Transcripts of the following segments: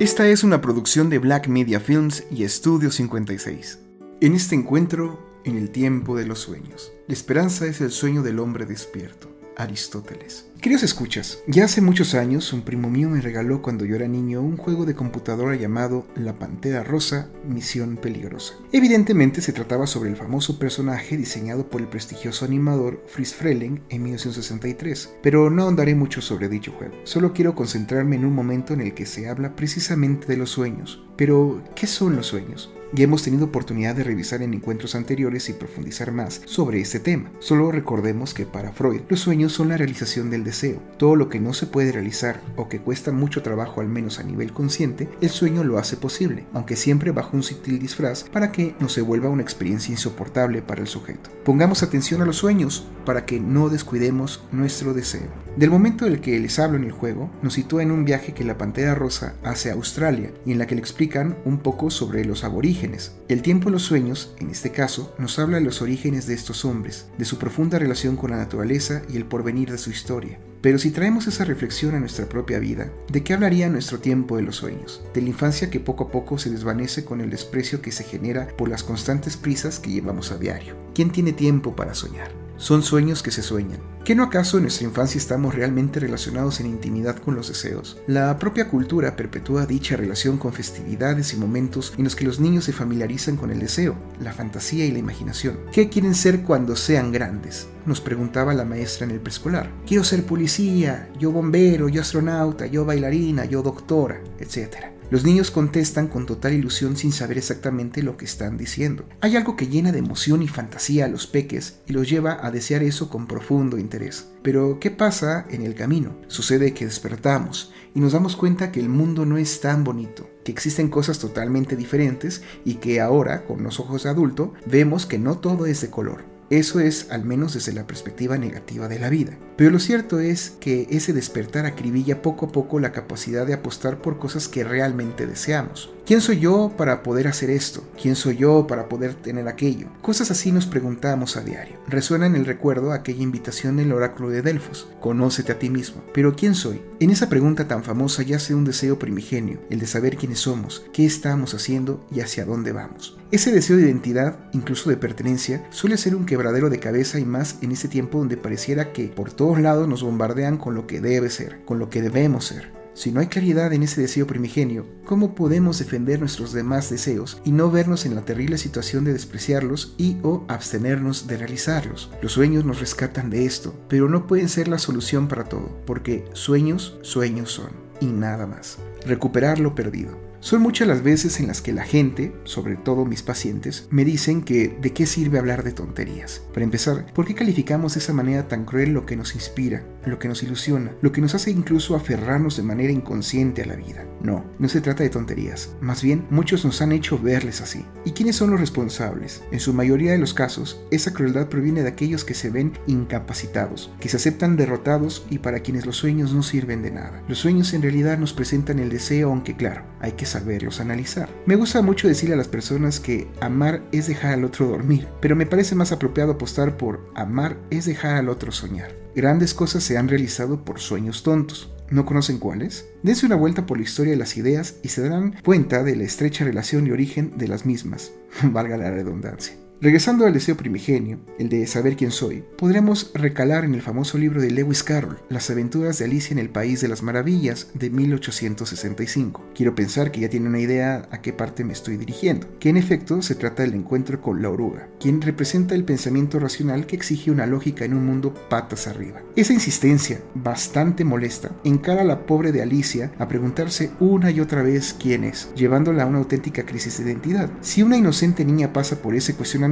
Esta es una producción de Black Media Films y Estudio 56. En este encuentro, en el tiempo de los sueños, la esperanza es el sueño del hombre despierto. Aristóteles. Queridos escuchas, ya hace muchos años un primo mío me regaló cuando yo era niño un juego de computadora llamado La Pantera Rosa, Misión Peligrosa. Evidentemente se trataba sobre el famoso personaje diseñado por el prestigioso animador Fritz Freleng en 1963, pero no ahondaré mucho sobre dicho juego. Solo quiero concentrarme en un momento en el que se habla precisamente de los sueños. Pero, ¿qué son los sueños? Ya hemos tenido oportunidad de revisar en encuentros anteriores y profundizar más sobre este tema. Solo recordemos que para Freud los sueños son la realización del deseo. Todo lo que no se puede realizar o que cuesta mucho trabajo al menos a nivel consciente, el sueño lo hace posible, aunque siempre bajo un sutil disfraz para que no se vuelva una experiencia insoportable para el sujeto. Pongamos atención a los sueños para que no descuidemos nuestro deseo. Del momento del que les hablo en el juego, nos sitúa en un viaje que la Pantera Rosa hace a Australia y en la que le explican un poco sobre los aborígenes el tiempo en los sueños, en este caso, nos habla de los orígenes de estos hombres, de su profunda relación con la naturaleza y el porvenir de su historia. Pero si traemos esa reflexión a nuestra propia vida, ¿de qué hablaría nuestro tiempo de los sueños? De la infancia que poco a poco se desvanece con el desprecio que se genera por las constantes prisas que llevamos a diario. ¿Quién tiene tiempo para soñar? Son sueños que se sueñan. ¿Qué no acaso en nuestra infancia estamos realmente relacionados en intimidad con los deseos? La propia cultura perpetúa dicha relación con festividades y momentos en los que los niños se familiarizan con el deseo, la fantasía y la imaginación. ¿Qué quieren ser cuando sean grandes? Nos preguntaba la maestra en el preescolar. Quiero ser policía, yo bombero, yo astronauta, yo bailarina, yo doctora, etc. Los niños contestan con total ilusión sin saber exactamente lo que están diciendo. Hay algo que llena de emoción y fantasía a los peques y los lleva a desear eso con profundo interés. Pero, ¿qué pasa en el camino? Sucede que despertamos y nos damos cuenta que el mundo no es tan bonito, que existen cosas totalmente diferentes y que ahora, con los ojos de adulto, vemos que no todo es de color. Eso es al menos desde la perspectiva negativa de la vida. Pero lo cierto es que ese despertar acribilla poco a poco la capacidad de apostar por cosas que realmente deseamos. ¿Quién soy yo para poder hacer esto? ¿Quién soy yo para poder tener aquello? Cosas así nos preguntamos a diario. Resuena en el recuerdo aquella invitación del oráculo de Delfos, conócete a ti mismo. Pero ¿quién soy? En esa pregunta tan famosa yace un deseo primigenio, el de saber quiénes somos, qué estamos haciendo y hacia dónde vamos. Ese deseo de identidad, incluso de pertenencia, suele ser un quebradero de cabeza y más en este tiempo donde pareciera que por todos lados nos bombardean con lo que debe ser, con lo que debemos ser. Si no hay claridad en ese deseo primigenio, ¿cómo podemos defender nuestros demás deseos y no vernos en la terrible situación de despreciarlos y o abstenernos de realizarlos? Los sueños nos rescatan de esto, pero no pueden ser la solución para todo, porque sueños, sueños son, y nada más. Recuperar lo perdido. Son muchas las veces en las que la gente, sobre todo mis pacientes, me dicen que de qué sirve hablar de tonterías. Para empezar, ¿por qué calificamos de esa manera tan cruel lo que nos inspira, lo que nos ilusiona, lo que nos hace incluso aferrarnos de manera inconsciente a la vida? No, no se trata de tonterías. Más bien, muchos nos han hecho verles así. ¿Y quiénes son los responsables? En su mayoría de los casos, esa crueldad proviene de aquellos que se ven incapacitados, que se aceptan derrotados y para quienes los sueños no sirven de nada. Los sueños en realidad nos presentan el deseo, aunque claro, hay que saberlos analizar. Me gusta mucho decirle a las personas que amar es dejar al otro dormir, pero me parece más apropiado apostar por amar es dejar al otro soñar. Grandes cosas se han realizado por sueños tontos. ¿No conocen cuáles? Dense una vuelta por la historia de las ideas y se darán cuenta de la estrecha relación y origen de las mismas, valga la redundancia. Regresando al deseo primigenio, el de saber quién soy, podremos recalar en el famoso libro de Lewis Carroll, Las aventuras de Alicia en el País de las Maravillas, de 1865. Quiero pensar que ya tiene una idea a qué parte me estoy dirigiendo, que en efecto se trata del encuentro con la oruga, quien representa el pensamiento racional que exige una lógica en un mundo patas arriba. Esa insistencia, bastante molesta, encara a la pobre de Alicia a preguntarse una y otra vez quién es, llevándola a una auténtica crisis de identidad. Si una inocente niña pasa por ese cuestionamiento,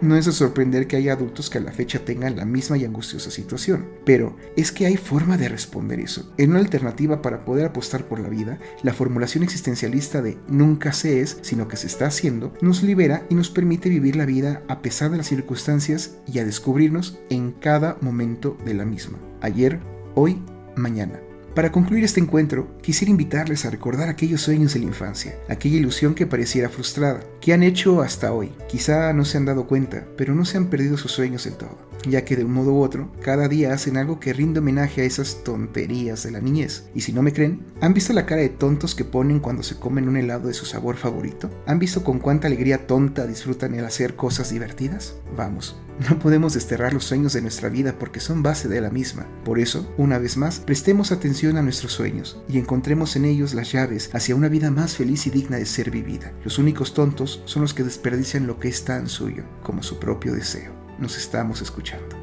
no es de sorprender que haya adultos que a la fecha tengan la misma y angustiosa situación. Pero es que hay forma de responder eso. En una alternativa para poder apostar por la vida, la formulación existencialista de nunca se es, sino que se está haciendo, nos libera y nos permite vivir la vida a pesar de las circunstancias y a descubrirnos en cada momento de la misma. Ayer, hoy, mañana. Para concluir este encuentro, quisiera invitarles a recordar aquellos sueños de la infancia, aquella ilusión que pareciera frustrada, que han hecho hasta hoy. Quizá no se han dado cuenta, pero no se han perdido sus sueños del todo. Ya que de un modo u otro, cada día hacen algo que rinde homenaje a esas tonterías de la niñez. Y si no me creen, ¿han visto la cara de tontos que ponen cuando se comen un helado de su sabor favorito? ¿Han visto con cuánta alegría tonta disfrutan el hacer cosas divertidas? Vamos, no podemos desterrar los sueños de nuestra vida porque son base de la misma. Por eso, una vez más, prestemos atención a nuestros sueños y encontremos en ellos las llaves hacia una vida más feliz y digna de ser vivida. Los únicos tontos son los que desperdician lo que es tan suyo como su propio deseo. Nos estamos escuchando.